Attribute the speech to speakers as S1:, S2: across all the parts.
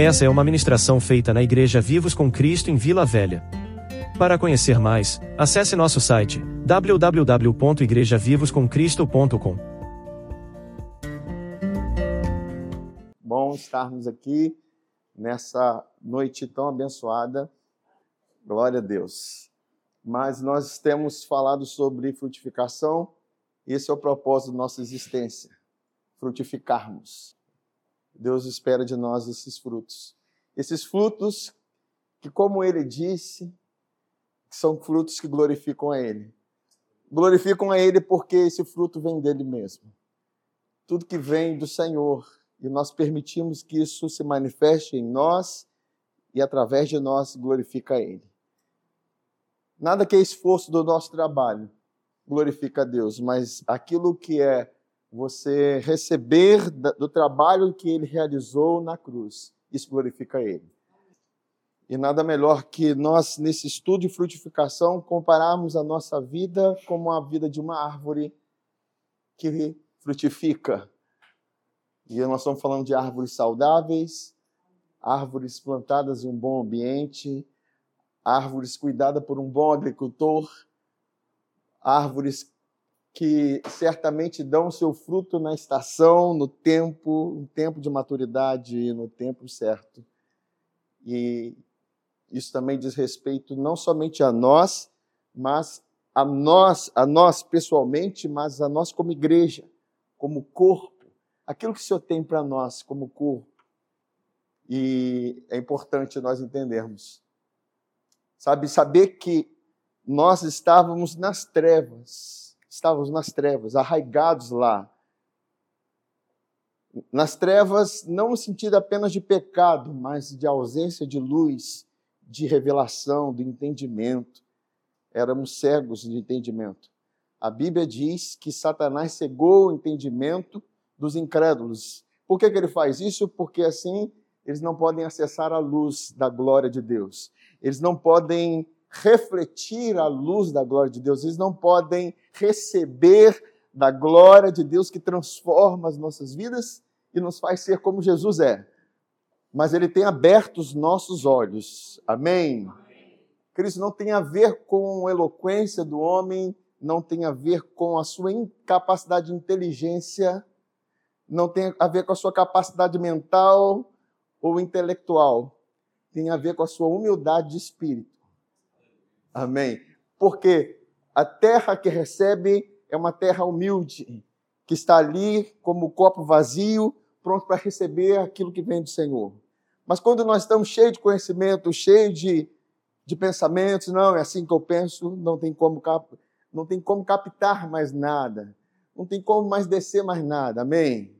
S1: Essa é uma ministração feita na Igreja Vivos com Cristo em Vila Velha. Para conhecer mais, acesse nosso site www.igrejavivoscomcristo.com.
S2: Bom estarmos aqui nessa noite tão abençoada. Glória a Deus. Mas nós temos falado sobre frutificação, esse é o propósito da nossa existência, frutificarmos. Deus espera de nós esses frutos. Esses frutos que, como ele disse, são frutos que glorificam a ele. Glorificam a ele porque esse fruto vem dele mesmo. Tudo que vem do Senhor e nós permitimos que isso se manifeste em nós e através de nós glorifica a ele. Nada que é esforço do nosso trabalho glorifica a Deus, mas aquilo que é você receber do trabalho que ele realizou na cruz. Isso glorifica ele. E nada melhor que nós, nesse estudo de frutificação, compararmos a nossa vida como a vida de uma árvore que frutifica. E nós estamos falando de árvores saudáveis, árvores plantadas em um bom ambiente, árvores cuidadas por um bom agricultor, árvores que certamente dão seu fruto na estação, no tempo, no tempo de maturidade, no tempo certo. E isso também diz respeito não somente a nós, mas a nós, a nós pessoalmente, mas a nós como igreja, como corpo, aquilo que o Senhor tem para nós como corpo. E é importante nós entendermos. Sabe, saber que nós estávamos nas trevas, estávamos nas trevas, arraigados lá. Nas trevas, não no sentido apenas de pecado, mas de ausência de luz, de revelação, de entendimento. Éramos cegos de entendimento. A Bíblia diz que Satanás cegou o entendimento dos incrédulos. Por que, que ele faz isso? Porque assim eles não podem acessar a luz da glória de Deus. Eles não podem refletir a luz da glória de Deus, eles não podem receber da glória de Deus que transforma as nossas vidas e nos faz ser como Jesus é. Mas ele tem aberto os nossos olhos. Amém? Cristo não tem a ver com a eloquência do homem, não tem a ver com a sua incapacidade de inteligência, não tem a ver com a sua capacidade mental ou intelectual. Tem a ver com a sua humildade de espírito. Amém? Porque a terra que recebe é uma terra humilde, que está ali como copo vazio, pronto para receber aquilo que vem do Senhor. Mas quando nós estamos cheios de conhecimento, cheios de, de pensamentos, não, é assim que eu penso, não tem como não tem como captar mais nada, não tem como mais descer mais nada. Amém?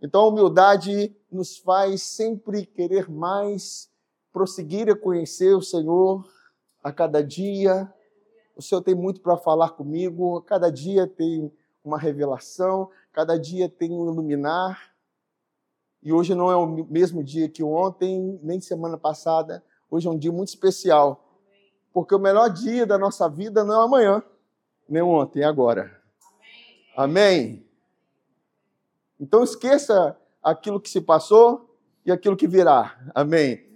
S2: Então a humildade nos faz sempre querer mais, prosseguir a conhecer o Senhor, a cada dia. O Senhor tem muito para falar comigo, cada dia tem uma revelação, cada dia tem um iluminar. E hoje não é o mesmo dia que ontem, nem semana passada. Hoje é um dia muito especial. Porque o melhor dia da nossa vida não é amanhã, nem ontem, é agora. Amém? Amém? Então esqueça aquilo que se passou e aquilo que virá. Amém?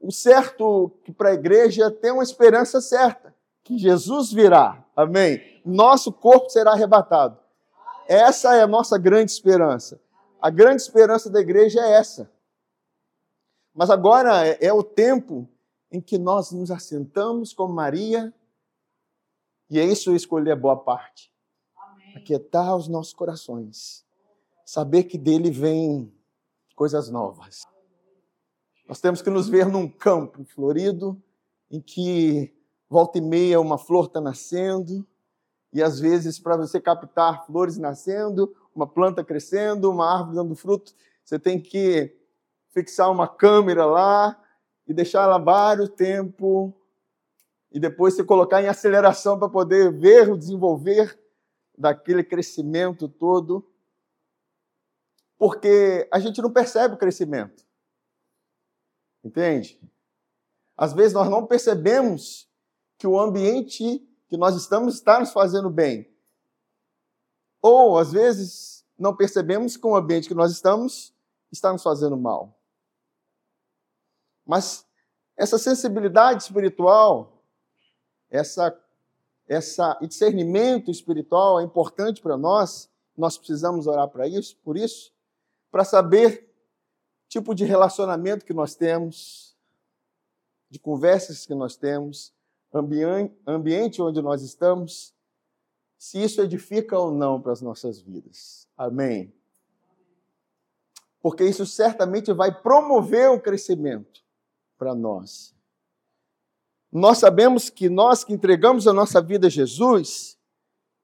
S2: O certo que para a igreja tem uma esperança certa, que Jesus virá. Amém. Nosso corpo será arrebatado. Essa é a nossa grande esperança. A grande esperança da igreja é essa. Mas agora é, é o tempo em que nós nos assentamos com Maria, e é isso escolher a boa parte. Aquietar os nossos corações. Saber que dele vem coisas novas. Nós temos que nos ver num campo florido, em que volta e meia uma flor está nascendo, e às vezes, para você captar flores nascendo, uma planta crescendo, uma árvore dando fruto, você tem que fixar uma câmera lá e deixar ela vários tempo e depois você colocar em aceleração para poder ver o desenvolver daquele crescimento todo. Porque a gente não percebe o crescimento. Entende? Às vezes nós não percebemos que o ambiente que nós estamos está nos fazendo bem. Ou, às vezes, não percebemos que o ambiente que nós estamos está nos fazendo mal. Mas essa sensibilidade espiritual, essa, essa discernimento espiritual é importante para nós. Nós precisamos orar para isso, por isso, para saber tipo de relacionamento que nós temos, de conversas que nós temos, ambiente onde nós estamos, se isso edifica ou não para as nossas vidas. Amém. Porque isso certamente vai promover o crescimento para nós. Nós sabemos que nós que entregamos a nossa vida a Jesus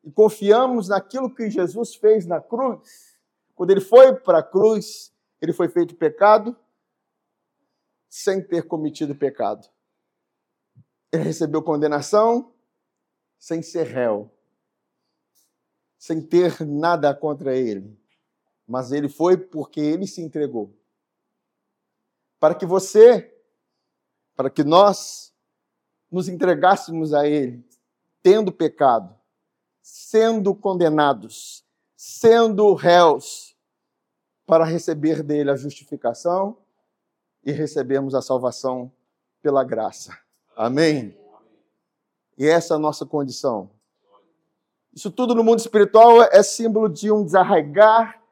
S2: e confiamos naquilo que Jesus fez na cruz, quando ele foi para a cruz, ele foi feito pecado sem ter cometido pecado. Ele recebeu condenação sem ser réu, sem ter nada contra ele. Mas ele foi porque ele se entregou. Para que você, para que nós nos entregássemos a ele, tendo pecado, sendo condenados, sendo réus, para receber dele a justificação e recebermos a salvação pela graça. Amém? E essa é a nossa condição. Isso tudo no mundo espiritual é símbolo de um desarraigar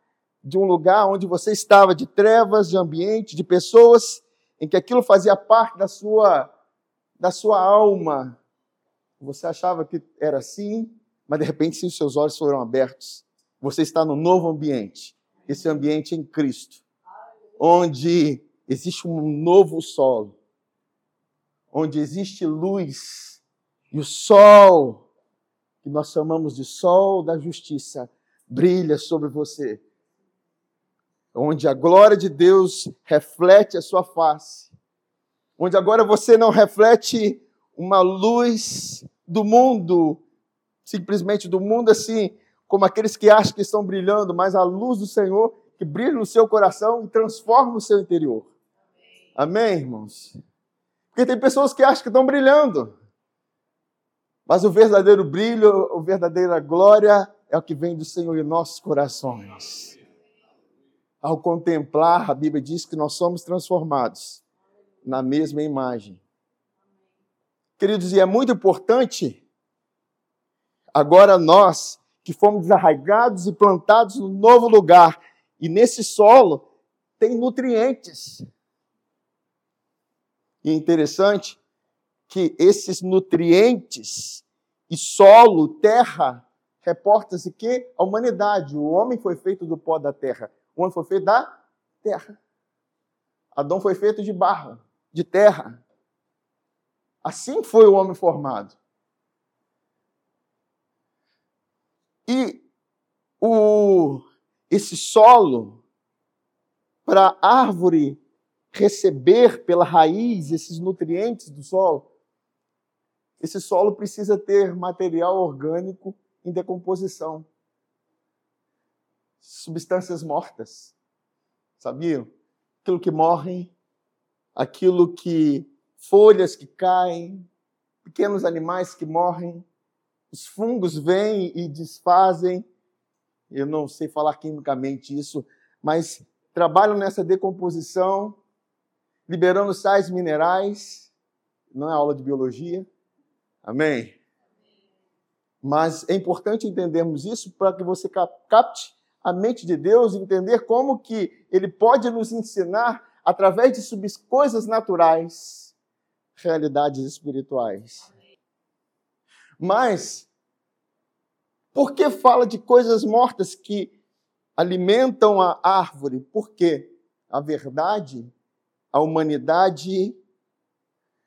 S2: de um lugar onde você estava, de trevas, de ambiente, de pessoas, em que aquilo fazia parte da sua, da sua alma. Você achava que era assim, mas de repente sim, seus olhos foram abertos. Você está no novo ambiente, esse ambiente em Cristo, onde existe um novo solo, onde existe luz e o sol, que nós chamamos de sol da justiça, brilha sobre você. Onde a glória de Deus reflete a sua face. Onde agora você não reflete uma luz do mundo, simplesmente do mundo assim, como aqueles que acham que estão brilhando, mas a luz do Senhor que brilha no seu coração e transforma o seu interior. Amém, irmãos? Porque tem pessoas que acham que estão brilhando. Mas o verdadeiro brilho, a verdadeira glória é o que vem do Senhor em nossos corações. Ao contemplar, a Bíblia diz que nós somos transformados na mesma imagem. Queridos, e é muito importante agora nós que fomos desarraigados e plantados no novo lugar, e nesse solo tem nutrientes. E é interessante que esses nutrientes e solo, terra, reporta-se que a humanidade, o homem foi feito do pó da terra. O homem foi feito da terra. Adão foi feito de barro, de terra. Assim foi o homem formado. E o, esse solo, para a árvore receber pela raiz esses nutrientes do solo, esse solo precisa ter material orgânico em decomposição. Substâncias mortas. Sabiam? Aquilo que morre, aquilo que. folhas que caem, pequenos animais que morrem, os fungos vêm e desfazem. Eu não sei falar quimicamente isso, mas trabalham nessa decomposição liberando sais minerais. Não é aula de biologia. Amém? Mas é importante entendermos isso para que você capte a mente de Deus e entender como que Ele pode nos ensinar, através de coisas naturais, realidades espirituais. Mas, por que fala de coisas mortas que alimentam a árvore? Porque a verdade a humanidade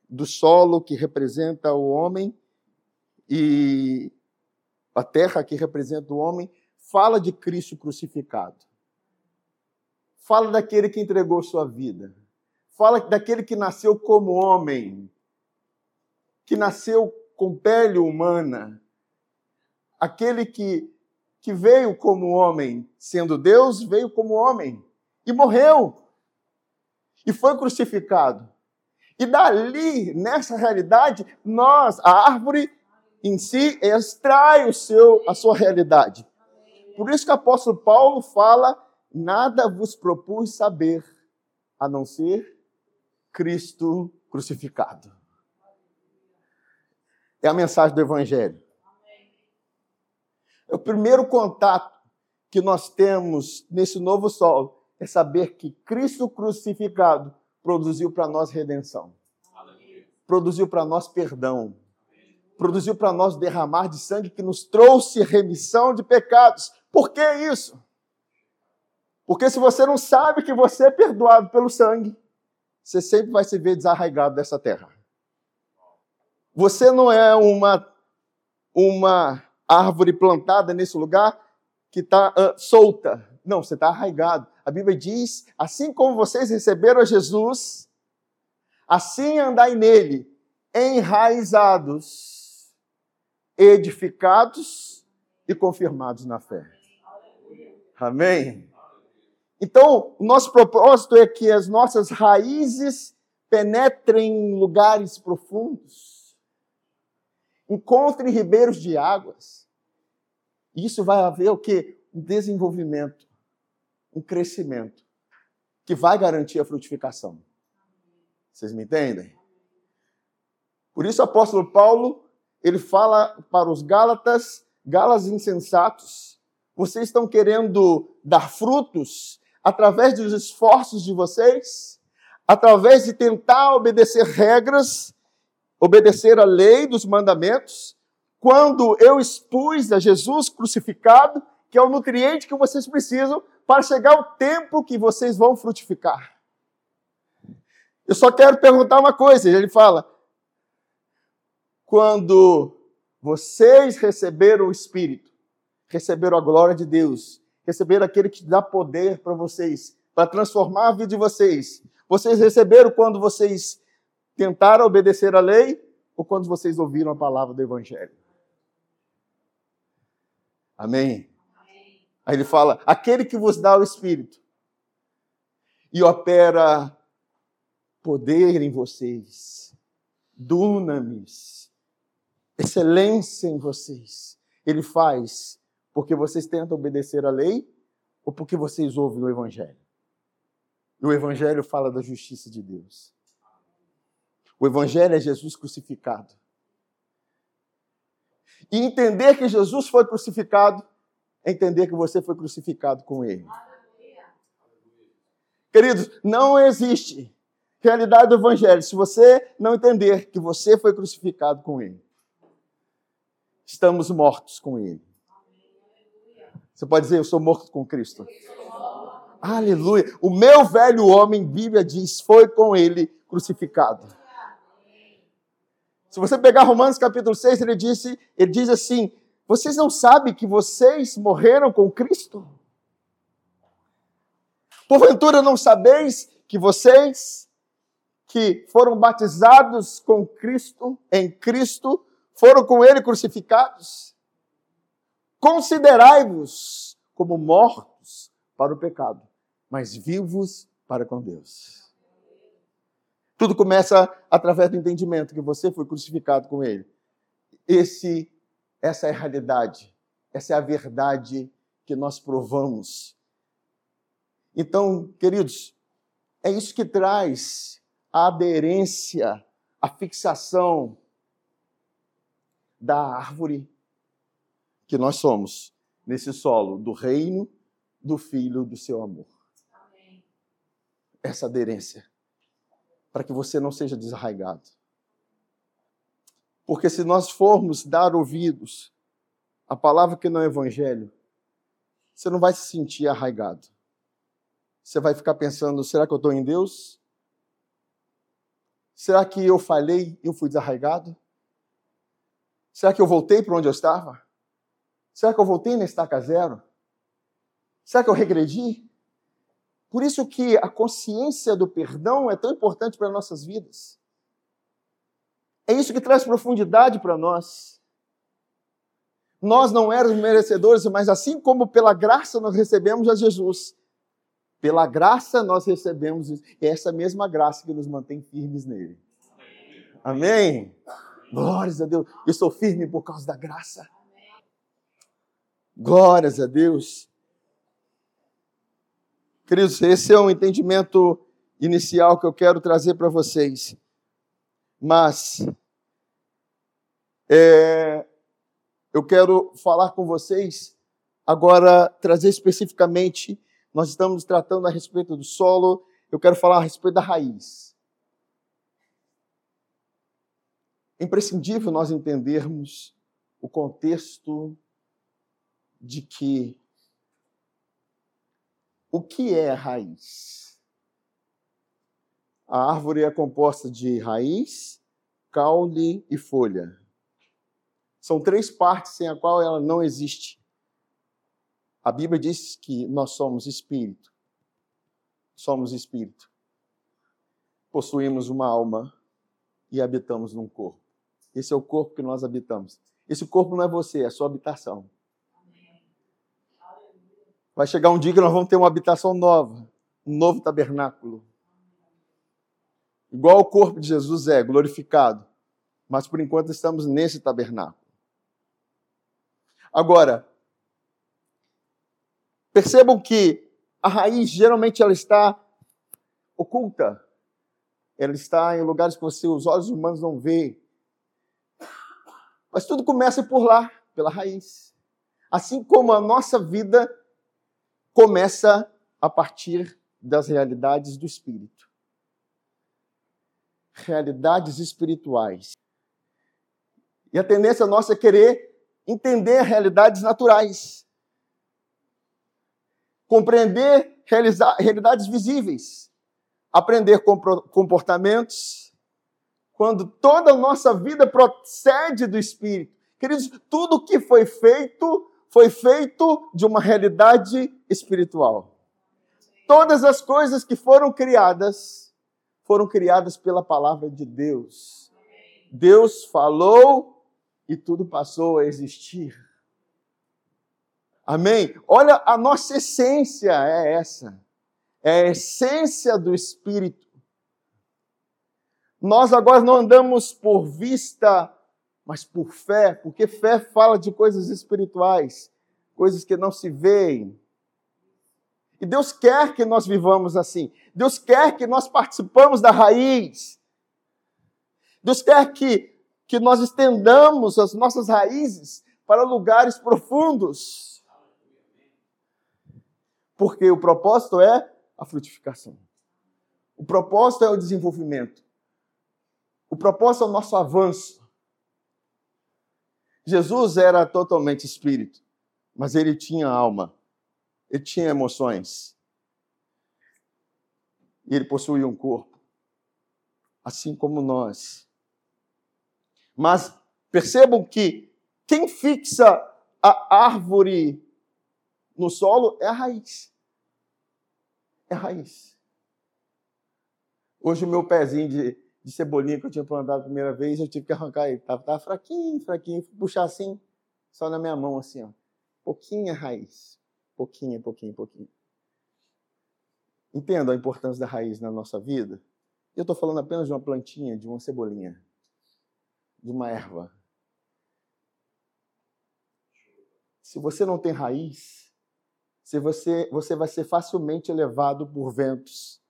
S2: do solo que representa o homem e a terra que representa o homem, fala de Cristo crucificado. Fala daquele que entregou sua vida. Fala daquele que nasceu como homem, que nasceu com pele humana. Aquele que, que veio como homem, sendo Deus, veio como homem e morreu e foi crucificado. E dali, nessa realidade, nós, a árvore em si, extrai o seu, a sua realidade. Por isso que o apóstolo Paulo fala: nada vos propus saber, a não ser Cristo crucificado. A mensagem do Evangelho. O primeiro contato que nós temos nesse novo sol é saber que Cristo crucificado produziu para nós redenção, produziu para nós perdão, produziu para nós derramar de sangue que nos trouxe remissão de pecados. Por que isso? Porque se você não sabe que você é perdoado pelo sangue, você sempre vai se ver desarraigado dessa terra. Você não é uma, uma árvore plantada nesse lugar que está uh, solta. Não, você está arraigado. A Bíblia diz: assim como vocês receberam a Jesus, assim andai nele, enraizados, edificados e confirmados na fé. Amém? Então, nosso propósito é que as nossas raízes penetrem em lugares profundos, encontrem ribeiros de águas. Isso vai haver o que? Um desenvolvimento, um crescimento, que vai garantir a frutificação. Vocês me entendem? Por isso o apóstolo Paulo, ele fala para os Gálatas, Gálatas insensatos, vocês estão querendo dar frutos através dos esforços de vocês, através de tentar obedecer regras, obedecer a lei dos mandamentos, quando eu expus a Jesus crucificado, que é o nutriente que vocês precisam para chegar o tempo que vocês vão frutificar. Eu só quero perguntar uma coisa, ele fala: quando vocês receberam o Espírito, receberam a glória de Deus, receberam aquele que dá poder para vocês, para transformar a vida de vocês. Vocês receberam quando vocês tentaram obedecer a lei ou quando vocês ouviram a palavra do Evangelho? Amém? Aí ele fala: aquele que vos dá o Espírito e opera poder em vocês, dunamis, excelência em vocês, ele faz porque vocês tentam obedecer a lei ou porque vocês ouvem o Evangelho? E o Evangelho fala da justiça de Deus. O Evangelho é Jesus crucificado. E entender que Jesus foi crucificado é entender que você foi crucificado com Ele. Queridos, não existe realidade do Evangelho se você não entender que você foi crucificado com Ele. Estamos mortos com Ele. Você pode dizer, eu sou morto com Cristo. Aleluia. O meu velho homem, Bíblia diz, foi com ele crucificado. Se você pegar Romanos capítulo 6, ele, disse, ele diz assim: Vocês não sabem que vocês morreram com Cristo? Porventura não sabeis que vocês que foram batizados com Cristo, em Cristo, foram com ele crucificados? Considerai-vos como mortos para o pecado, mas vivos para com Deus. Tudo começa através do entendimento que você foi crucificado com Ele. Esse, essa é a realidade, essa é a verdade que nós provamos. Então, queridos, é isso que traz a aderência, a fixação da árvore que nós somos nesse solo do reino do Filho do seu amor. Amém. Essa aderência, para que você não seja desarraigado. Porque se nós formos dar ouvidos à palavra que não é evangelho, você não vai se sentir arraigado. Você vai ficar pensando: será que eu estou em Deus? Será que eu falhei e eu fui desarraigado? Será que eu voltei para onde eu estava? Será que eu voltei na estaca zero? Será que eu regredi? Por isso que a consciência do perdão é tão importante para nossas vidas. É isso que traz profundidade para nós. Nós não éramos merecedores, mas assim como pela graça nós recebemos a Jesus, pela graça nós recebemos essa mesma graça que nos mantém firmes nele. Amém? Glórias a Deus. Eu sou firme por causa da graça. Glórias a Deus. Queridos, esse é um entendimento inicial que eu quero trazer para vocês. Mas é, eu quero falar com vocês agora, trazer especificamente, nós estamos tratando a respeito do solo, eu quero falar a respeito da raiz. É imprescindível nós entendermos o contexto de que o que é raiz? A árvore é composta de raiz, caule e folha. São três partes sem a qual ela não existe. A Bíblia diz que nós somos espírito. Somos espírito. Possuímos uma alma e habitamos num corpo. Esse é o corpo que nós habitamos. Esse corpo não é você, é a sua habitação. Vai chegar um dia que nós vamos ter uma habitação nova, um novo tabernáculo. Igual o corpo de Jesus é, glorificado. Mas por enquanto estamos nesse tabernáculo. Agora, percebam que a raiz geralmente ela está oculta. Ela está em lugares que você, os olhos humanos não veem. Mas tudo começa por lá, pela raiz. Assim como a nossa vida começa a partir das realidades do espírito. Realidades espirituais. E a tendência nossa é querer entender realidades naturais. Compreender realidades visíveis. Aprender comportamentos. Quando toda a nossa vida procede do espírito. Queridos, tudo que foi feito foi feito de uma realidade espiritual. Todas as coisas que foram criadas foram criadas pela palavra de Deus. Deus falou e tudo passou a existir. Amém? Olha, a nossa essência é essa. É a essência do Espírito. Nós agora não andamos por vista mas por fé, porque fé fala de coisas espirituais, coisas que não se veem. E Deus quer que nós vivamos assim. Deus quer que nós participamos da raiz. Deus quer que, que nós estendamos as nossas raízes para lugares profundos. Porque o propósito é a frutificação. O propósito é o desenvolvimento. O propósito é o nosso avanço. Jesus era totalmente espírito, mas ele tinha alma, ele tinha emoções. E ele possuía um corpo, assim como nós. Mas percebam que quem fixa a árvore no solo é a raiz. É a raiz. Hoje o meu pezinho de de cebolinha que eu tinha plantado a primeira vez, eu tive que arrancar ele. Tava, tava fraquinho, fraquinho. Puxar assim, só na minha mão, assim, ó. Pouquinha raiz. Pouquinha, pouquinho, pouquinho. Entendo a importância da raiz na nossa vida? Eu estou falando apenas de uma plantinha, de uma cebolinha, de uma erva. Se você não tem raiz, se você, você vai ser facilmente levado por ventos,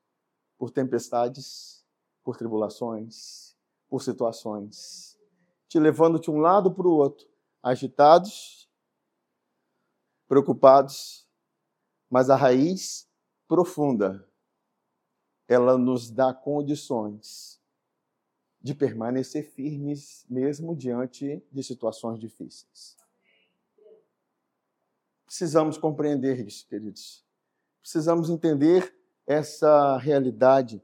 S2: por tempestades, por tribulações, por situações, te levando de um lado para o outro, agitados, preocupados, mas a raiz profunda, ela nos dá condições de permanecer firmes mesmo diante de situações difíceis. Precisamos compreender isso, queridos. Precisamos entender essa realidade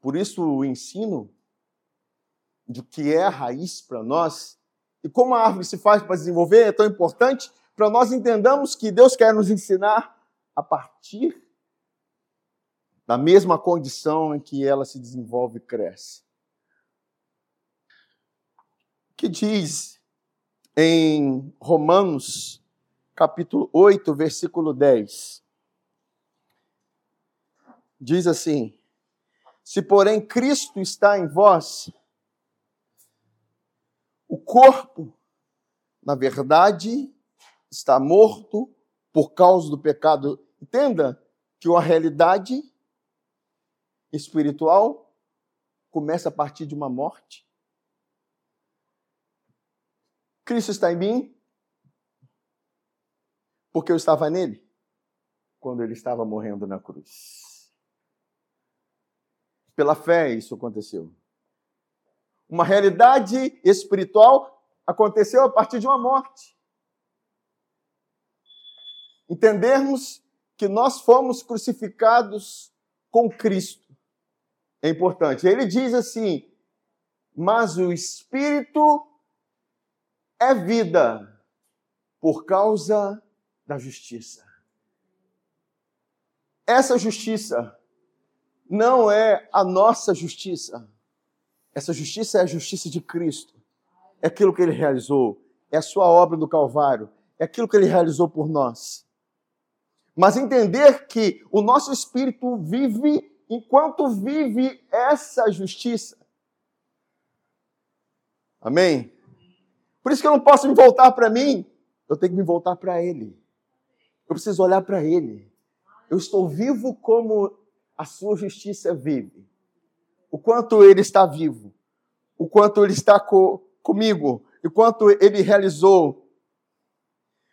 S2: por isso, o ensino do que é a raiz para nós e como a árvore se faz para desenvolver é tão importante para nós entendamos que Deus quer nos ensinar a partir da mesma condição em que ela se desenvolve e cresce. O que diz em Romanos, capítulo 8, versículo 10? Diz assim: se, porém, Cristo está em vós, o corpo, na verdade, está morto por causa do pecado. Entenda que uma realidade espiritual começa a partir de uma morte. Cristo está em mim porque eu estava nele quando ele estava morrendo na cruz. Pela fé isso aconteceu. Uma realidade espiritual aconteceu a partir de uma morte. Entendermos que nós fomos crucificados com Cristo. É importante. Ele diz assim: mas o espírito é vida por causa da justiça. Essa justiça não é a nossa justiça. Essa justiça é a justiça de Cristo. É aquilo que ele realizou, é a sua obra do Calvário, é aquilo que ele realizou por nós. Mas entender que o nosso espírito vive enquanto vive essa justiça. Amém? Por isso que eu não posso me voltar para mim, eu tenho que me voltar para Ele. Eu preciso olhar para Ele. Eu estou vivo como a sua justiça vive. O quanto Ele está vivo, o quanto Ele está co comigo, o quanto Ele realizou.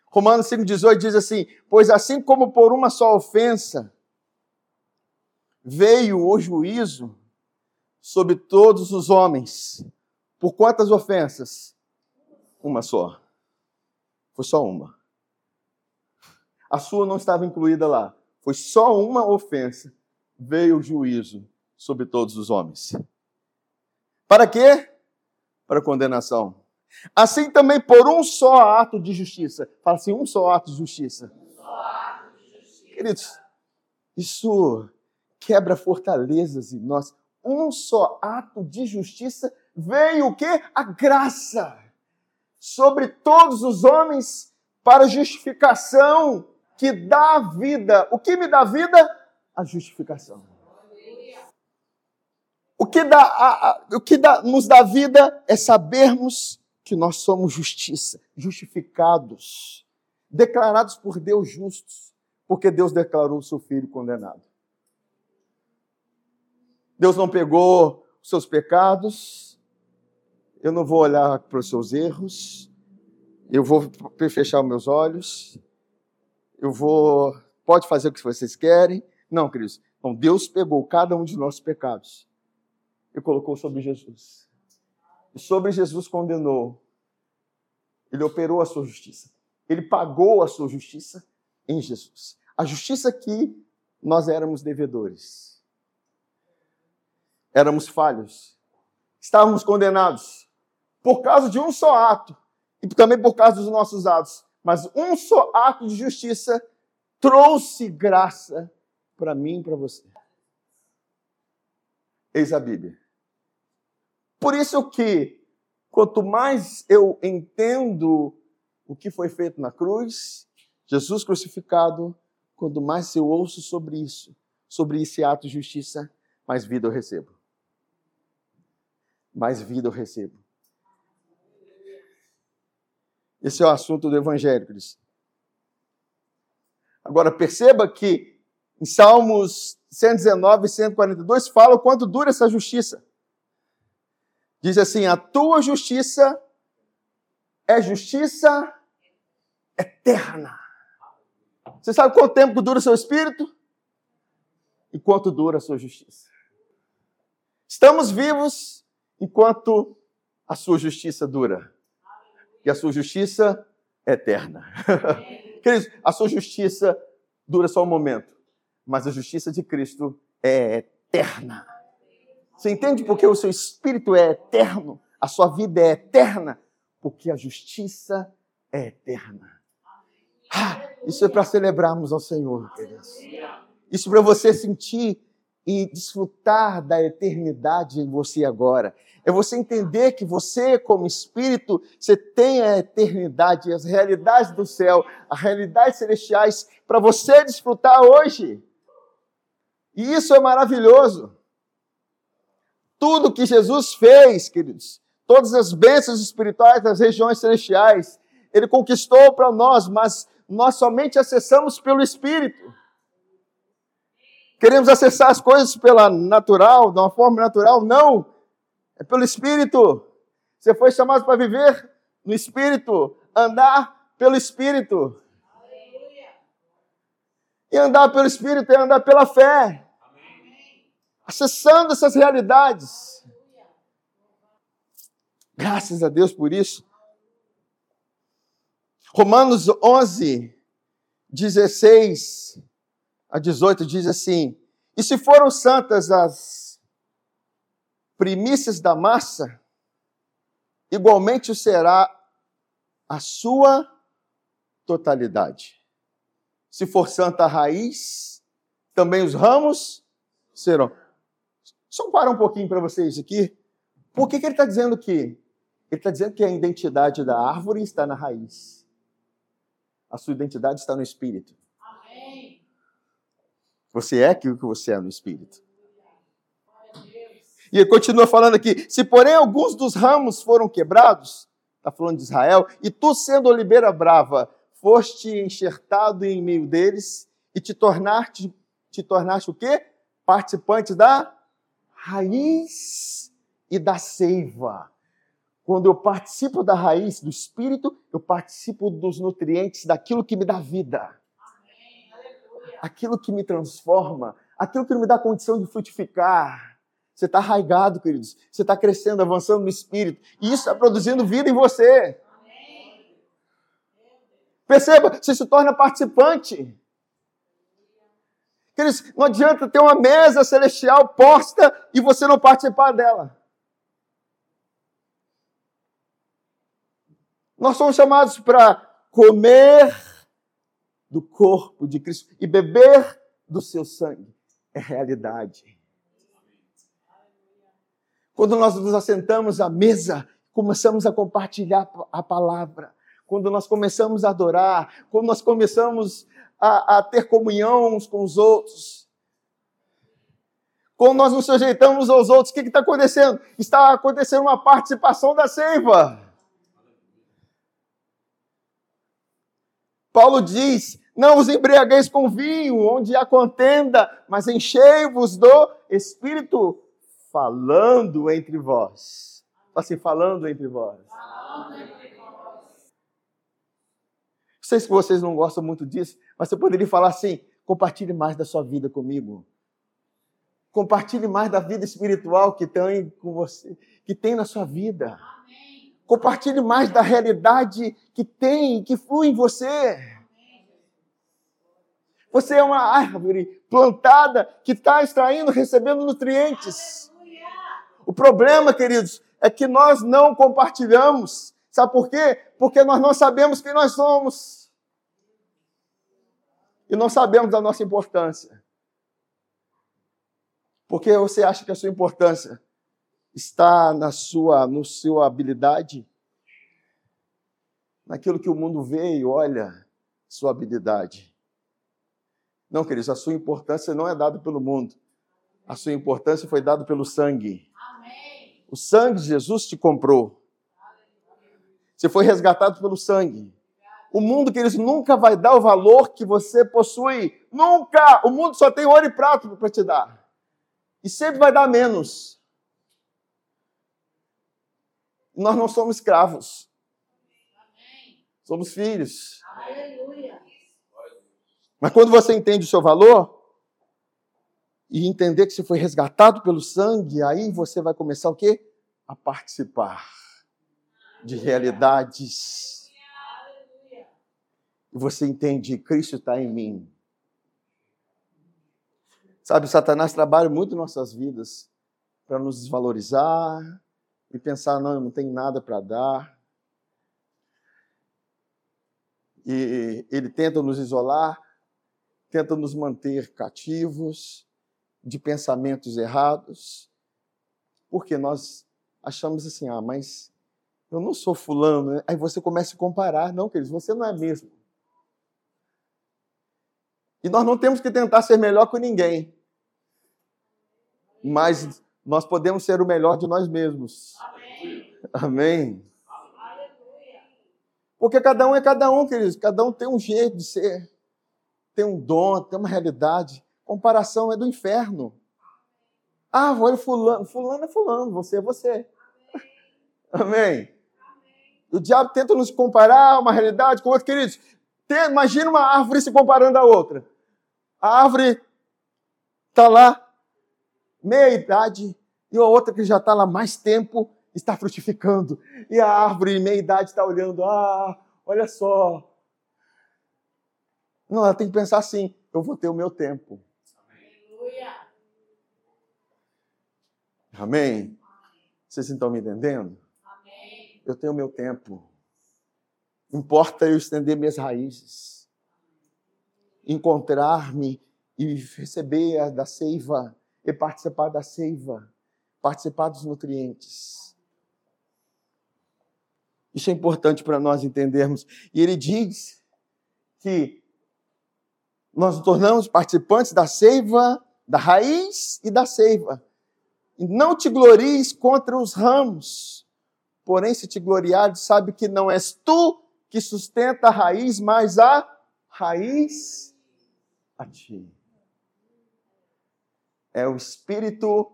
S2: Romanos 5,18 diz assim: Pois assim como por uma só ofensa veio o juízo sobre todos os homens, por quantas ofensas? Uma só. Foi só uma. A sua não estava incluída lá. Foi só uma ofensa. Veio o juízo sobre todos os homens. Para quê? Para condenação. Assim também por um só ato de justiça. Fala assim, um só ato de justiça. Um ato de justiça. Queridos, isso quebra fortalezas em nós. Um só ato de justiça veio o quê? A graça sobre todos os homens para justificação que dá vida. O que me dá vida? A justificação. O que, dá, a, a, o que dá, nos dá vida é sabermos que nós somos justiça, justificados, declarados por Deus justos, porque Deus declarou o seu filho condenado. Deus não pegou os seus pecados, eu não vou olhar para os seus erros, eu vou fechar os meus olhos, eu vou. Pode fazer o que vocês querem. Não, queridos. Então, Deus pegou cada um de nossos pecados e colocou sobre Jesus. E sobre Jesus condenou. Ele operou a sua justiça. Ele pagou a sua justiça em Jesus. A justiça que nós éramos devedores éramos falhos, estávamos condenados por causa de um só ato e também por causa dos nossos atos. Mas um só ato de justiça trouxe graça para mim e para você. Eis a Bíblia. Por isso que quanto mais eu entendo o que foi feito na cruz, Jesus crucificado, quanto mais eu ouço sobre isso, sobre esse ato de justiça, mais vida eu recebo mais vida eu recebo. Esse é o assunto do Evangelho, Cristo. Agora, perceba que em Salmos 119 e 142 fala o quanto dura essa justiça. Diz assim: A tua justiça é justiça eterna. Você sabe quanto tempo dura o seu espírito? E quanto dura a sua justiça? Estamos vivos enquanto a sua justiça dura. E a sua justiça é eterna. A sua justiça dura só um momento, mas a justiça de Cristo é eterna. Você entende porque o seu espírito é eterno? A sua vida é eterna? Porque a justiça é eterna. Ah, isso é para celebrarmos ao Senhor, queridos. Isso para você sentir e desfrutar da eternidade em você agora. É você entender que você, como espírito, você tem a eternidade, as realidades do céu, as realidades celestiais para você desfrutar hoje. E isso é maravilhoso. Tudo que Jesus fez, queridos, todas as bênçãos espirituais das regiões celestiais, ele conquistou para nós, mas nós somente acessamos pelo Espírito. Queremos acessar as coisas pela natural, de uma forma natural? Não. É pelo Espírito. Você foi chamado para viver no Espírito, andar pelo Espírito. E andar pelo Espírito é andar pela fé. Acessando essas realidades. Graças a Deus por isso. Romanos 11, 16 a 18 diz assim: E se foram santas as primícias da massa, igualmente será a sua totalidade. Se for santa a raiz, também os ramos serão. Só parar um pouquinho para vocês aqui. Por que, que ele está dizendo que? Ele está dizendo que a identidade da árvore está na raiz. A sua identidade está no espírito. Amém. Você é aquilo que você é no espírito. E ele continua falando aqui: se porém alguns dos ramos foram quebrados, está falando de Israel, e tu, sendo oliveira brava, foste enxertado em meio deles e te tornaste, te tornaste o quê? Participante da raiz e da seiva. Quando eu participo da raiz do espírito, eu participo dos nutrientes daquilo que me dá vida. Aquilo que me transforma, aquilo que me dá condição de frutificar. Você está arraigado, queridos. Você está crescendo, avançando no espírito. E isso está produzindo vida em você. Perceba, você se torna participante. Queridos, não adianta ter uma mesa celestial posta e você não participar dela. Nós somos chamados para comer do corpo de Cristo e beber do seu sangue. É realidade. Quando nós nos assentamos à mesa, começamos a compartilhar a palavra. Quando nós começamos a adorar, quando nós começamos a, a ter comunhão uns com os outros, quando nós nos sujeitamos aos outros, o que está acontecendo? Está acontecendo uma participação da seiva. Paulo diz: Não os embriagueis com vinho, onde há contenda, mas enchei-vos do Espírito falando entre vós. Assim, falando entre vós. Falando entre vós. Sei que vocês não gostam muito disso, mas você poderia falar assim: compartilhe mais da sua vida comigo. Compartilhe mais da vida espiritual que tem com você, que tem na sua vida. Compartilhe mais da realidade que tem, que flui em você. Você é uma árvore plantada que está extraindo, recebendo nutrientes. O problema, queridos, é que nós não compartilhamos. Sabe por quê? Porque nós não sabemos quem nós somos. E não sabemos da nossa importância. Porque você acha que a sua importância está na sua, no sua habilidade, naquilo que o mundo vê e olha sua habilidade. Não, queridos, a sua importância não é dada pelo mundo. A sua importância foi dada pelo sangue. O sangue de Jesus te comprou. Você foi resgatado pelo sangue. O mundo, que eles nunca vai dar o valor que você possui. Nunca! O mundo só tem ouro e prato para te dar. E sempre vai dar menos. Nós não somos escravos. Somos filhos. Mas quando você entende o seu valor, e entender que você foi resgatado pelo sangue, aí você vai começar o quê? A participar de realidades. E você entende, Cristo está em mim. Sabe, Satanás trabalha muito em nossas vidas para nos desvalorizar e pensar, não, eu não tenho nada para dar. E ele tenta nos isolar, tenta nos manter cativos de pensamentos errados, porque nós achamos assim, ah, mas eu não sou fulano. Né? Aí você começa a comparar. Não, queridos, você não é mesmo. E nós não temos que tentar ser melhor que ninguém. Mas nós podemos ser o melhor de nós mesmos. Amém. Amém. Porque cada um é cada um, queridos. Cada um tem um jeito de ser, tem um dom, tem uma realidade. Comparação é do inferno. Ah, olha fulano. Fulano é fulano, você é você. Amém. O diabo tenta nos comparar uma realidade com outra. Queridos, imagina uma árvore se comparando à outra. A árvore está lá, meia idade, e a outra que já está lá mais tempo está frutificando. E a árvore, meia idade, está olhando, ah, olha só. Não, ela tem que pensar assim: eu vou ter o meu tempo. Aleluia. Amém? Vocês estão me entendendo? Eu tenho meu tempo. Importa eu estender minhas raízes, encontrar-me e receber da seiva e participar da seiva, participar dos nutrientes. Isso é importante para nós entendermos. E ele diz que nós nos tornamos participantes da seiva, da raiz e da seiva. Não te glories contra os ramos, porém, se te gloriares, sabe que não és tu que sustenta a raiz, mas a raiz a ti. É o Espírito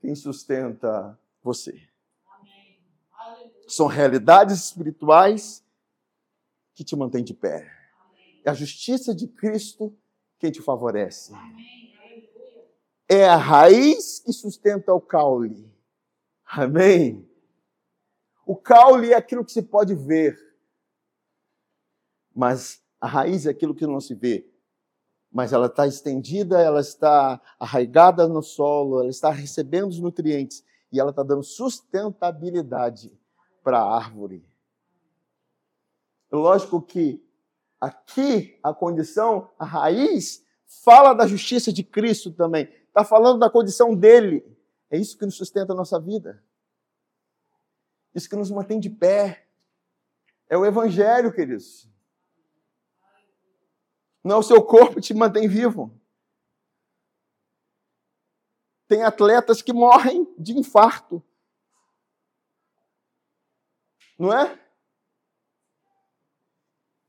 S2: quem sustenta você. São realidades espirituais que te mantêm de pé. É a justiça de Cristo quem te favorece. É a raiz que sustenta o caule. Amém? O caule é aquilo que se pode ver, mas a raiz é aquilo que não se vê mas ela está estendida, ela está arraigada no solo, ela está recebendo os nutrientes e ela está dando sustentabilidade para a árvore. Lógico que aqui a condição, a raiz, fala da justiça de Cristo também. Está falando da condição dele. É isso que nos sustenta a nossa vida. Isso que nos mantém de pé. É o Evangelho, queridos. Não é o seu corpo que te mantém vivo. Tem atletas que morrem de infarto. Não é?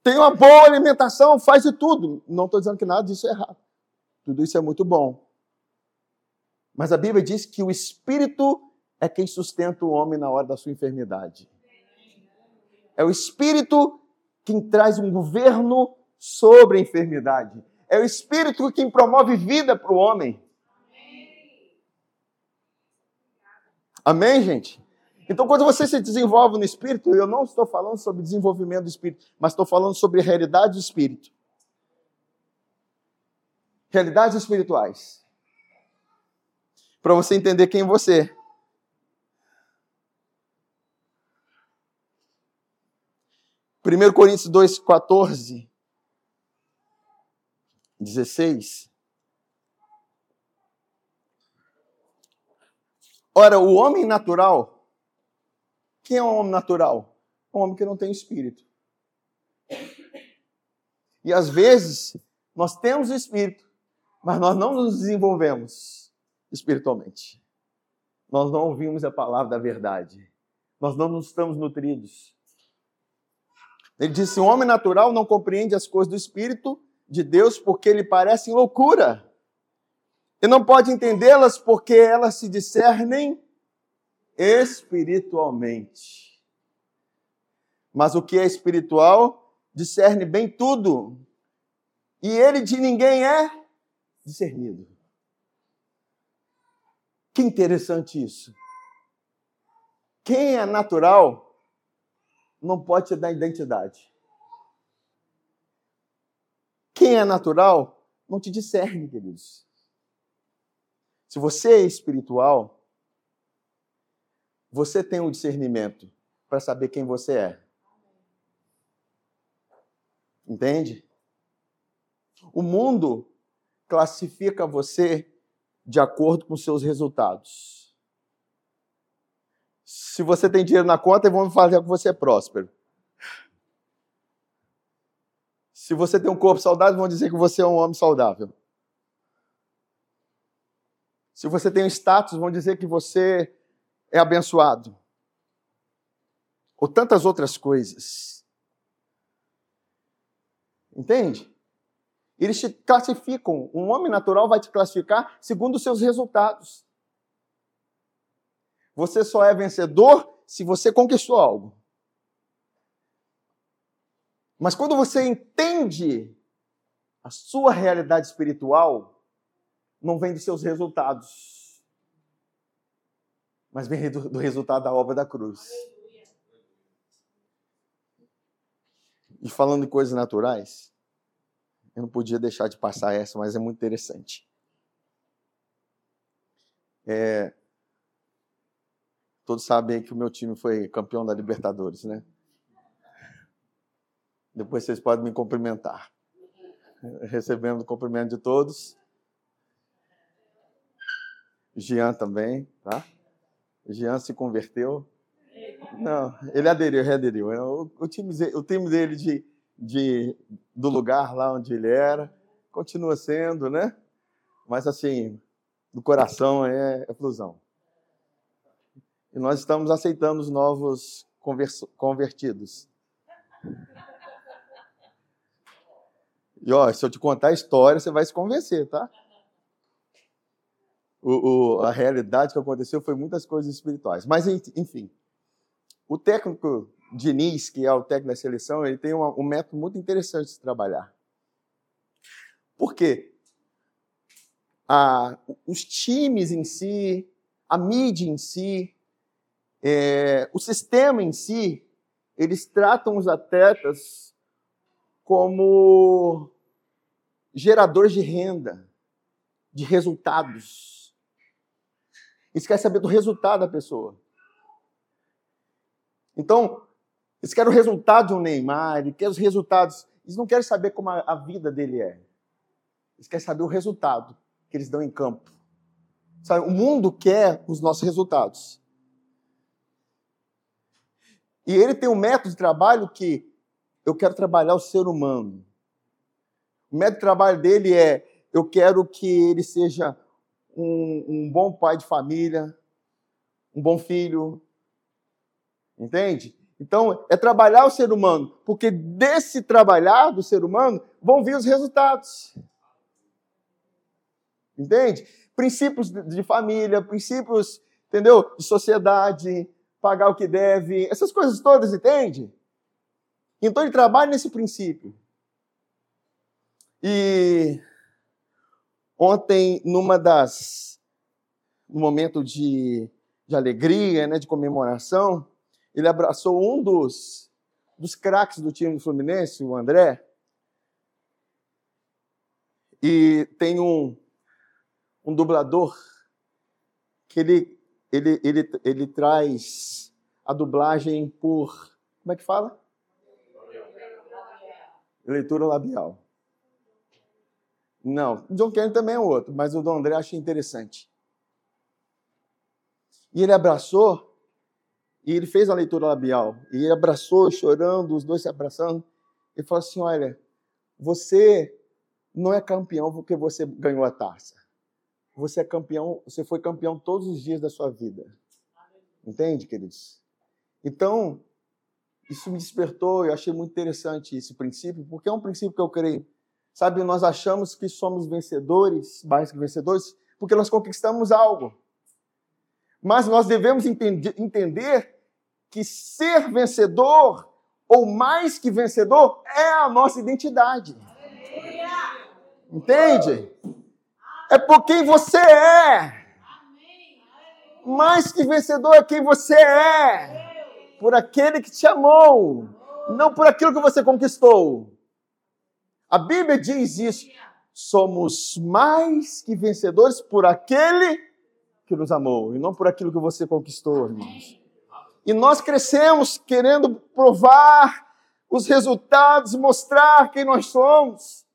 S2: Tem uma boa alimentação, faz de tudo. Não estou dizendo que nada disso é errado. Tudo isso é muito bom. Mas a Bíblia diz que o Espírito é quem sustenta o homem na hora da sua enfermidade. É o Espírito quem traz um governo sobre a enfermidade. É o Espírito quem promove vida para o homem. Amém, gente? Então, quando você se desenvolve no Espírito, eu não estou falando sobre desenvolvimento do Espírito, mas estou falando sobre realidade do Espírito. Realidades espirituais. Para você entender quem você é. 1 Coríntios 2,14 16. Ora, o homem natural, quem é o homem natural? Um homem que não tem espírito. E às vezes, nós temos o espírito, mas nós não nos desenvolvemos espiritualmente. Nós não ouvimos a palavra da verdade. Nós não nos estamos nutridos. Ele disse: o homem natural não compreende as coisas do espírito, de Deus porque lhe parecem loucura. E não pode entendê-las porque elas se discernem espiritualmente. Mas o que é espiritual discerne bem tudo. E ele de ninguém é discernido. Que interessante isso. Quem é natural não pode te dar identidade. Quem é natural não te discerne, queridos. Se você é espiritual, você tem o um discernimento para saber quem você é. Entende? O mundo classifica você de acordo com seus resultados. Se você tem dinheiro na conta, vão fazer que você é próspero. Se você tem um corpo saudável, vão dizer que você é um homem saudável. Se você tem um status, vão dizer que você é abençoado. Ou tantas outras coisas. Entende? Eles te classificam. Um homem natural vai te classificar segundo os seus resultados. Você só é vencedor se você conquistou algo. Mas quando você entende a sua realidade espiritual, não vem dos seus resultados, mas vem do, do resultado da obra da cruz. E falando de coisas naturais, eu não podia deixar de passar essa, mas é muito interessante. É, todos sabem que o meu time foi campeão da Libertadores, né? Depois vocês podem me cumprimentar. Recebendo o cumprimento de todos. Jean também, tá? Jean se converteu. Não, ele aderiu, readeriu. O, o, time, o time dele de, de, do lugar lá onde ele era continua sendo, né? Mas assim, do coração é, é fusão. E nós estamos aceitando os novos convertidos. E ó, se eu te contar a história, você vai se convencer, tá? O, o, a realidade que aconteceu foi muitas coisas espirituais. Mas, enfim, o técnico Diniz, que é o técnico da seleção, ele tem um, um método muito interessante de trabalhar. Por quê? os times em si, a mídia em si, é, o sistema em si, eles tratam os atletas como geradores de renda, de resultados. Eles querem saber do resultado da pessoa. Então, eles querem o resultado um Neymar, eles querem os resultados. Eles não querem saber como a, a vida dele é. Eles querem saber o resultado que eles dão em campo. Sabe, o mundo quer os nossos resultados. E ele tem um método de trabalho que eu quero trabalhar o ser humano. O método de trabalho dele é: eu quero que ele seja um, um bom pai de família, um bom filho. Entende? Então, é trabalhar o ser humano, porque desse trabalhar do ser humano vão vir os resultados. Entende? Princípios de família, princípios, entendeu? De sociedade, pagar o que deve, essas coisas todas, entende? Então ele trabalha nesse princípio. E ontem, numa das no momento de, de alegria, né, de comemoração, ele abraçou um dos, dos craques do time do Fluminense, o André. E tem um, um dublador que ele, ele, ele, ele traz a dublagem por. Como é que fala? Leitura labial. Não, John Kennedy também é outro, mas o do André achei interessante. E ele abraçou, e ele fez a leitura labial, e ele abraçou, chorando, os dois se abraçando, e falou assim: Olha, você não é campeão porque você ganhou a taça. Você é campeão, você foi campeão todos os dias da sua vida. Entende, queridos? Então, isso me despertou, eu achei muito interessante esse princípio, porque é um princípio que eu creio. Sabe, nós achamos que somos vencedores, mais que vencedores, porque nós conquistamos algo. Mas nós devemos entender que ser vencedor, ou mais que vencedor, é a nossa identidade. Entende? É por quem você é. Mais que vencedor é quem você é por aquele que te amou, não por aquilo que você conquistou. A Bíblia diz isso. Somos mais que vencedores por aquele que nos amou e não por aquilo que você conquistou, irmãos. E nós crescemos querendo provar os resultados, mostrar quem nós somos.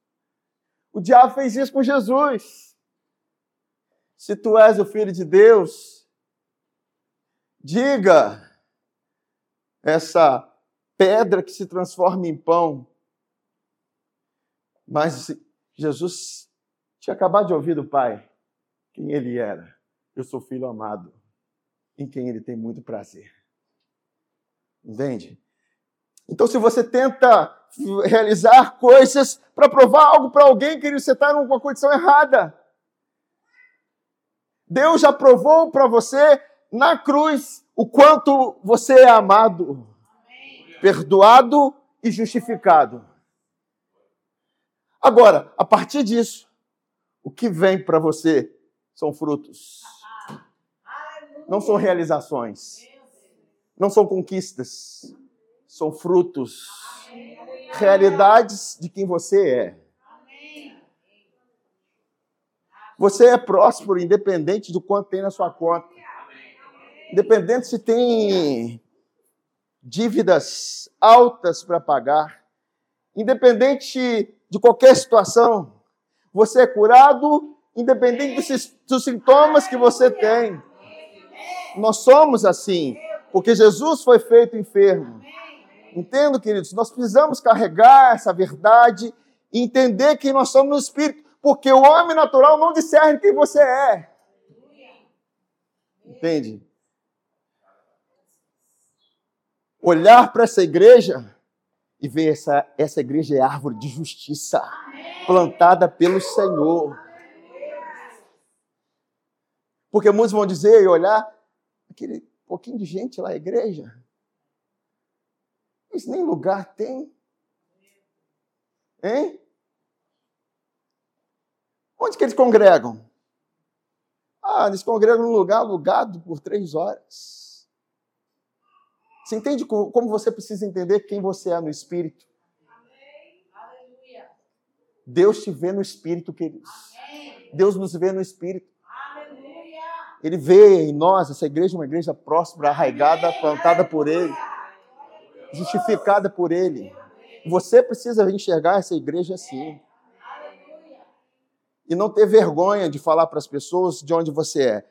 S2: O diabo fez isso com Jesus. Se tu és o filho de Deus, diga essa pedra que se transforma em pão. Mas Jesus tinha acabado de ouvir do Pai quem ele era. Eu sou filho amado, em quem ele tem muito prazer. Entende? Então, se você tenta realizar coisas, para provar algo para alguém, querido, você está numa condição errada. Deus já provou para você na cruz o quanto você é amado, perdoado e justificado. Agora, a partir disso, o que vem para você são frutos. Não são realizações. Não são conquistas. São frutos. Realidades de quem você é. Você é próspero, independente do quanto tem na sua conta. Independente se tem dívidas altas para pagar. Independente de qualquer situação. Você é curado, independente dos, dos sintomas que você tem. Nós somos assim, porque Jesus foi feito enfermo. Entendo, queridos? Nós precisamos carregar essa verdade e entender que nós somos no Espírito, porque o homem natural não discerne quem você é. Entende? Olhar para essa igreja e ver essa, essa igreja é árvore de justiça, plantada pelo Senhor. Porque muitos vão dizer e olhar, aquele pouquinho de gente lá, igreja, isso nem lugar tem. Hein? Onde que eles congregam? Ah, eles congregam num lugar alugado por três horas. Você entende como você precisa entender quem você é no Espírito? Deus te vê no Espírito, queridos. Deus nos vê no Espírito. Ele vê em nós, essa igreja, uma igreja próspera, arraigada, plantada por Ele, justificada por Ele. Você precisa enxergar essa igreja assim. E não ter vergonha de falar para as pessoas de onde você é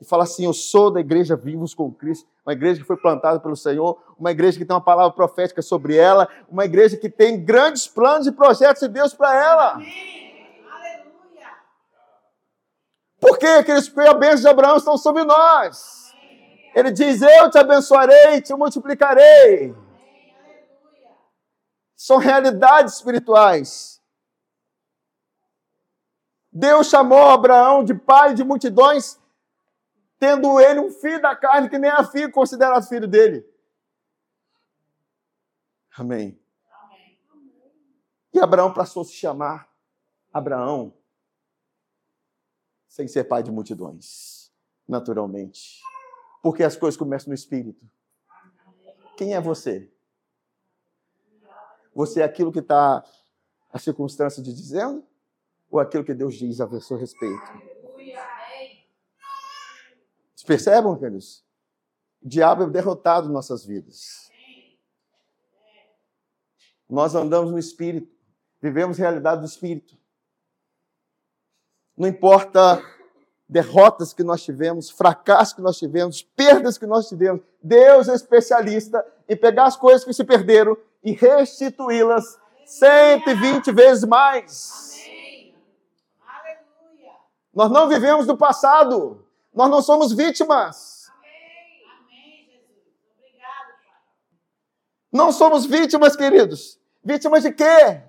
S2: e fala assim: Eu sou da igreja Vivos com Cristo, uma igreja que foi plantada pelo Senhor, uma igreja que tem uma palavra profética sobre ela, uma igreja que tem grandes planos e projetos de Deus para ela. Aleluia. Por quê? Aqueles a bênçãos de Abraão estão sobre nós. Ele diz: Eu te abençoarei, te multiplicarei. São realidades espirituais. Deus chamou Abraão de pai de multidões tendo ele um filho da carne que nem a filho considerado filho dele. Amém. Amém. E Abraão passou a se chamar Abraão, sem ser pai de multidões, naturalmente. Porque as coisas começam no espírito. Quem é você? Você é aquilo que está a circunstância de dizendo? Ou aquilo que Deus diz a seu respeito? Vocês percebem, queridos? O diabo é derrotado em nossas vidas. Nós andamos no Espírito, vivemos a realidade do Espírito. Não importa derrotas que nós tivemos, fracassos que nós tivemos, perdas que nós tivemos, Deus é especialista em pegar as coisas que se perderam e restituí-las 120 vezes mais. Nós não vivemos do passado. Nós não somos vítimas. Não somos vítimas, queridos. Vítimas de quê?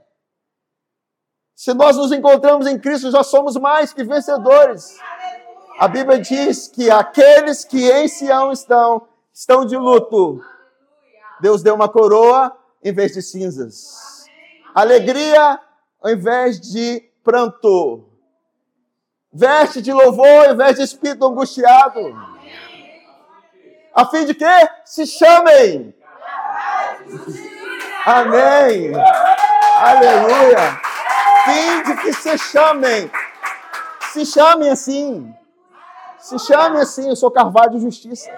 S2: Se nós nos encontramos em Cristo, já somos mais que vencedores. A Bíblia diz que aqueles que em Sião estão, estão de luto. Deus deu uma coroa em vez de cinzas. Alegria ao invés de pranto. Veste de louvor e veste de espírito angustiado. A fim de que se chamem. Amém. Aleluia. Fim de que se chamem. Se chamem assim. Se chamem assim. Eu sou carvalho de justiça.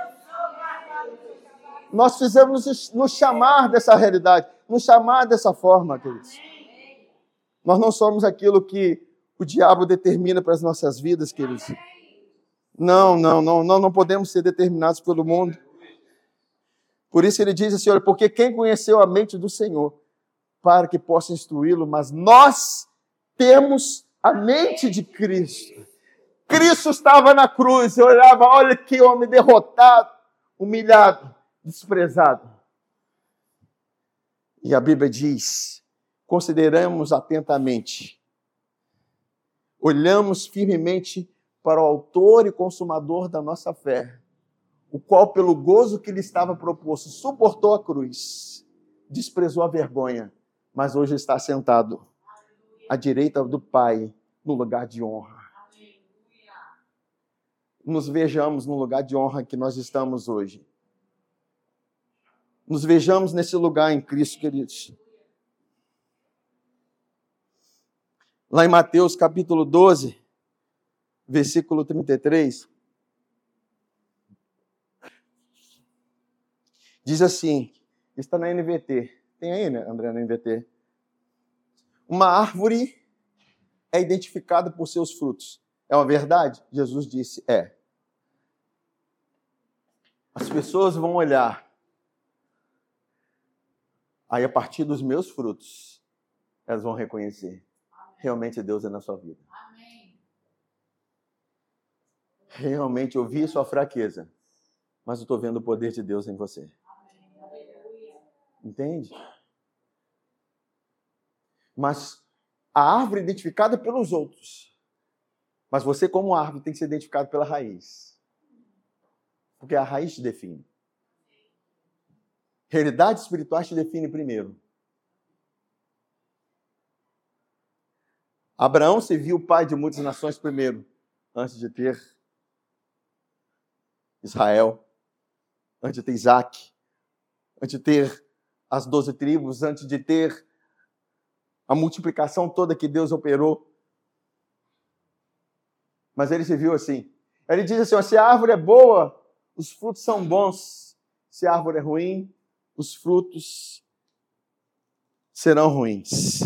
S2: Nós precisamos nos chamar dessa realidade, nos chamar dessa forma, queridos. Nós não somos aquilo que o diabo determina para as nossas vidas, queridos. Não, não, não, não, não podemos ser determinados pelo mundo. Por isso ele diz assim: olha, porque quem conheceu a mente do Senhor para que possa instruí-lo, mas nós temos a mente de Cristo. Cristo estava na cruz, eu olhava, olha que homem derrotado, humilhado, desprezado. E a Bíblia diz: consideramos atentamente, olhamos firmemente para o Autor e Consumador da nossa fé, o qual, pelo gozo que lhe estava proposto, suportou a cruz, desprezou a vergonha, mas hoje está sentado à direita do Pai, no lugar de honra. Nos vejamos no lugar de honra que nós estamos hoje. Nos vejamos nesse lugar em Cristo, queridos. Lá em Mateus capítulo 12, versículo 33, diz assim: está na NVT. Tem aí, né, André, na NVT? Uma árvore é identificada por seus frutos. É uma verdade? Jesus disse: é. As pessoas vão olhar. Aí, a partir dos meus frutos, elas vão reconhecer. Realmente Deus é na sua vida. Realmente eu vi sua fraqueza, mas eu estou vendo o poder de Deus em você. Entende? Mas a árvore é identificada pelos outros. Mas você, como árvore, tem que ser identificado pela raiz. Porque a raiz te define. Realidades espirituais te define primeiro. Abraão se viu pai de muitas nações primeiro, antes de ter Israel, antes de ter Isaac, antes de ter as doze tribos, antes de ter a multiplicação toda que Deus operou. Mas ele se viu assim. Ele diz assim: se a árvore é boa, os frutos são bons. Se a árvore é ruim, os frutos serão ruins.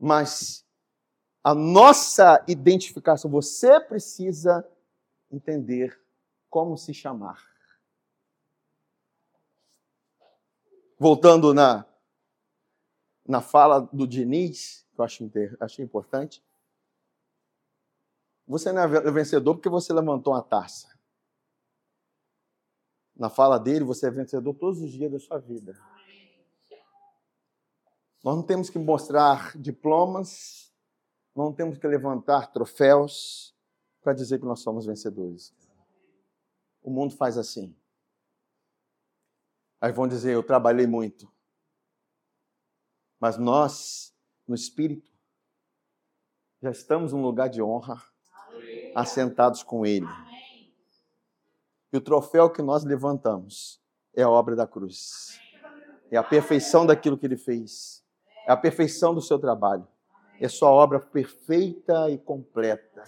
S2: Mas a nossa identificação, você precisa entender como se chamar. Voltando na, na fala do Diniz, que eu acho, achei importante. Você não é vencedor porque você levantou uma taça. Na fala dele, você é vencedor todos os dias da sua vida. Nós não temos que mostrar diplomas, não temos que levantar troféus para dizer que nós somos vencedores. O mundo faz assim. Aí vão dizer: Eu trabalhei muito. Mas nós, no Espírito, já estamos num lugar de honra, assentados com Ele. E o troféu que nós levantamos é a obra da cruz. É a perfeição daquilo que Ele fez. É a perfeição do seu trabalho. É sua obra perfeita e completa.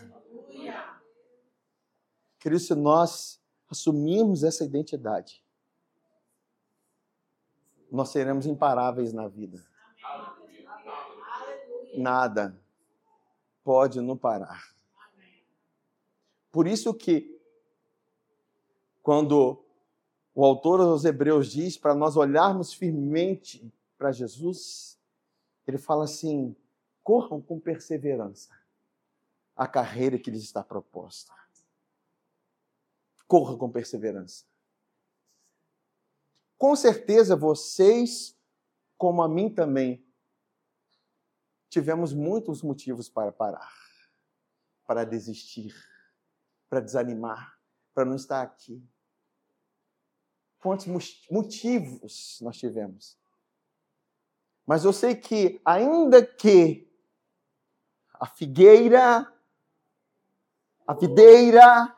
S2: Querido, se nós assumirmos essa identidade, nós seremos imparáveis na vida. Nada pode nos parar. Por isso que quando o autor aos Hebreus diz para nós olharmos firmemente para Jesus, ele fala assim: corram com perseverança a carreira que lhes está proposta. Corra com perseverança. Com certeza vocês, como a mim também, tivemos muitos motivos para parar, para desistir, para desanimar, para não estar aqui. Quantos motivos nós tivemos? Mas eu sei que, ainda que a figueira, a videira,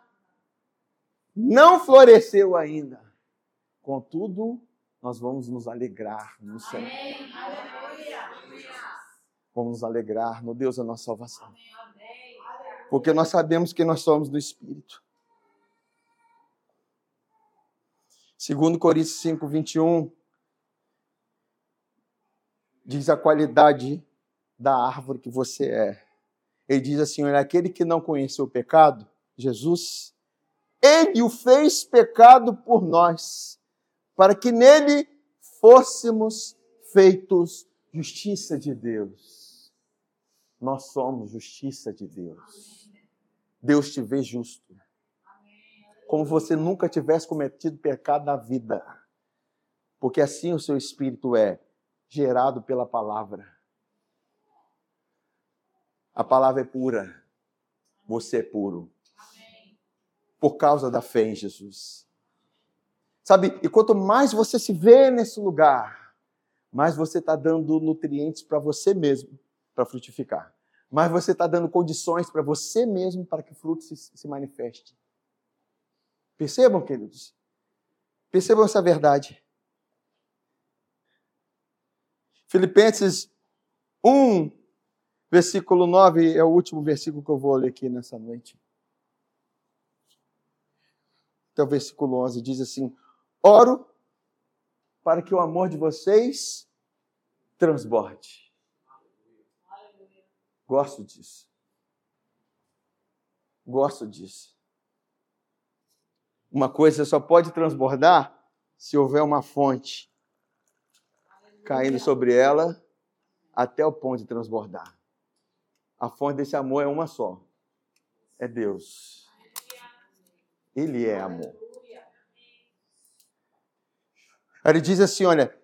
S2: não floresceu ainda, Contudo, nós vamos nos alegrar no Senhor. Vamos nos alegrar no Deus da nossa salvação. Porque nós sabemos que nós somos do Espírito. Segundo Coríntios 5, 21, diz a qualidade da árvore que você é. Ele diz assim: olha, aquele que não conheceu o pecado, Jesus, ele o fez pecado por nós, para que nele fôssemos feitos justiça de Deus. Nós somos justiça de Deus. Deus te vê justo. Como você nunca tivesse cometido pecado na vida. Porque assim o seu espírito é gerado pela palavra. A palavra é pura. Você é puro. Por causa da fé em Jesus. Sabe, e quanto mais você se vê nesse lugar, mais você está dando nutrientes para você mesmo, para frutificar. Mais você está dando condições para você mesmo para que o fruto se, se manifeste. Percebam, queridos? Percebam essa verdade. Filipenses 1, versículo 9 é o último versículo que eu vou ler aqui nessa noite. Até o versículo 11 diz assim: Oro para que o amor de vocês transborde. Gosto disso. Gosto disso. Uma coisa só pode transbordar se houver uma fonte caindo sobre ela até o ponto de transbordar. A fonte desse amor é uma só: é Deus. Ele é amor. Ele diz assim: olha,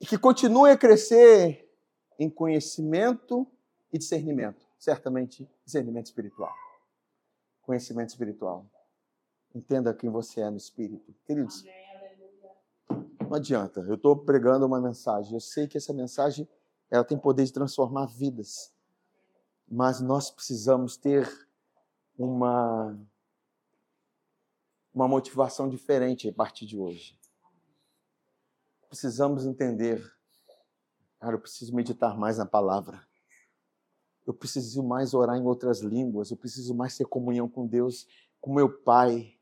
S2: que continue a crescer em conhecimento e discernimento. Certamente, discernimento espiritual. Conhecimento espiritual. Entenda quem você é no espírito. Queridos, não adianta. Eu estou pregando uma mensagem. Eu sei que essa mensagem ela tem poder de transformar vidas. Mas nós precisamos ter uma uma motivação diferente a partir de hoje. Precisamos entender, cara, eu preciso meditar mais na palavra. Eu preciso mais orar em outras línguas, eu preciso mais ter comunhão com Deus, com meu Pai.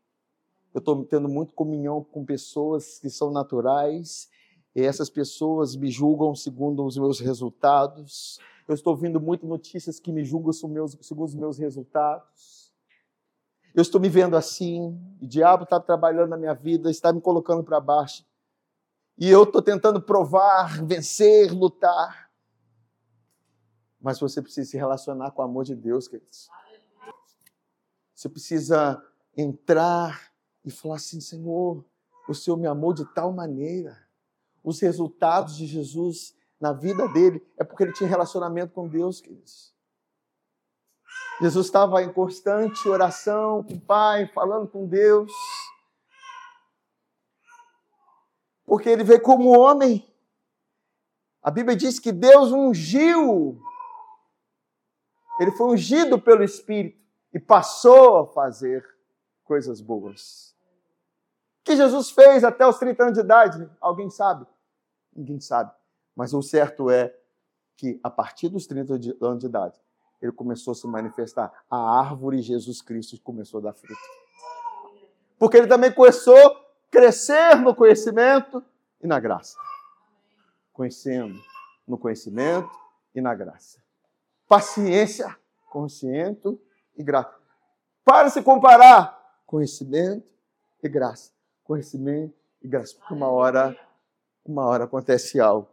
S2: Eu estou tendo muito comunhão com pessoas que são naturais, e essas pessoas me julgam segundo os meus resultados. Eu estou ouvindo muito notícias que me julgam segundo os meus resultados. Eu estou me vendo assim, o diabo está trabalhando na minha vida, está me colocando para baixo. E eu estou tentando provar, vencer, lutar. Mas você precisa se relacionar com o amor de Deus, queridos. Você precisa entrar e falar assim: Senhor, o Senhor me amou de tal maneira. Os resultados de Jesus na vida dele é porque ele tinha relacionamento com Deus, queridos. Jesus estava em constante oração com o Pai, falando com Deus. Porque ele veio como homem. A Bíblia diz que Deus ungiu. Ele foi ungido pelo Espírito e passou a fazer coisas boas. Que Jesus fez até os 30 anos de idade? Alguém sabe? Ninguém sabe. Mas o certo é que a partir dos 30 anos de idade, ele começou a se manifestar. A árvore Jesus Cristo começou a dar fruto. Porque ele também começou a crescer no conhecimento e na graça. Conhecendo no conhecimento e na graça. Paciência, conhecimento e graça. Para se comparar conhecimento e graça. Conhecimento e graça. Porque uma hora, uma hora acontece algo.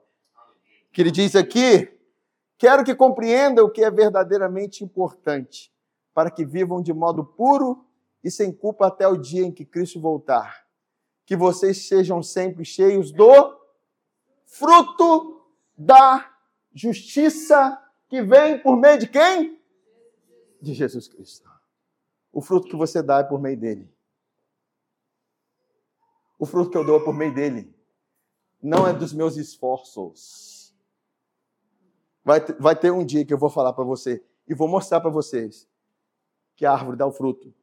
S2: Que ele diz aqui, Quero que compreendam o que é verdadeiramente importante, para que vivam de modo puro e sem culpa até o dia em que Cristo voltar. Que vocês sejam sempre cheios do fruto da justiça que vem por meio de quem? De Jesus Cristo. O fruto que você dá é por meio dele. O fruto que eu dou é por meio dele. Não é dos meus esforços Vai, vai ter um dia que eu vou falar para você e vou mostrar para vocês que a árvore dá o fruto.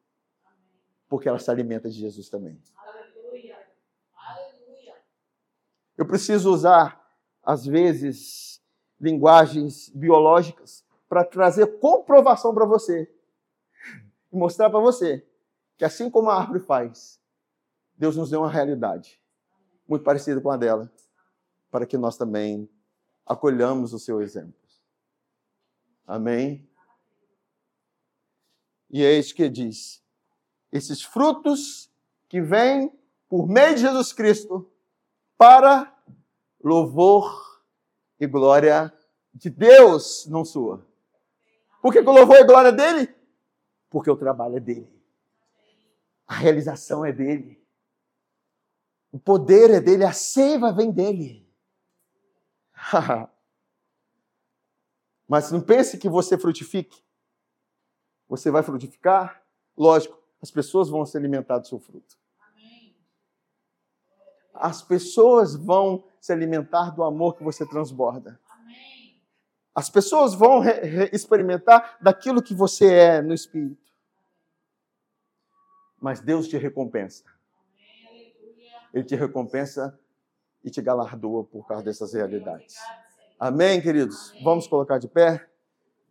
S2: Porque ela se alimenta de Jesus também. Aleluia. Aleluia. Eu preciso usar, às vezes, linguagens biológicas para trazer comprovação para você. E mostrar para você que assim como a árvore faz, Deus nos deu uma realidade muito parecida com a dela, para que nós também acolhamos o seu exemplo. Amém? E é isso que diz. Esses frutos que vêm por meio de Jesus Cristo para louvor e glória de Deus, não sua. Por que o louvor e glória dele? Porque o trabalho é dele. A realização é dele. O poder é dele, a seiva vem dele. Mas não pense que você frutifique. Você vai frutificar? Lógico, as pessoas vão se alimentar do seu fruto. As pessoas vão se alimentar do amor que você transborda. As pessoas vão experimentar daquilo que você é no espírito. Mas Deus te recompensa. Ele te recompensa e te galardoa por causa dessas realidades. Amém, queridos? Vamos colocar de pé?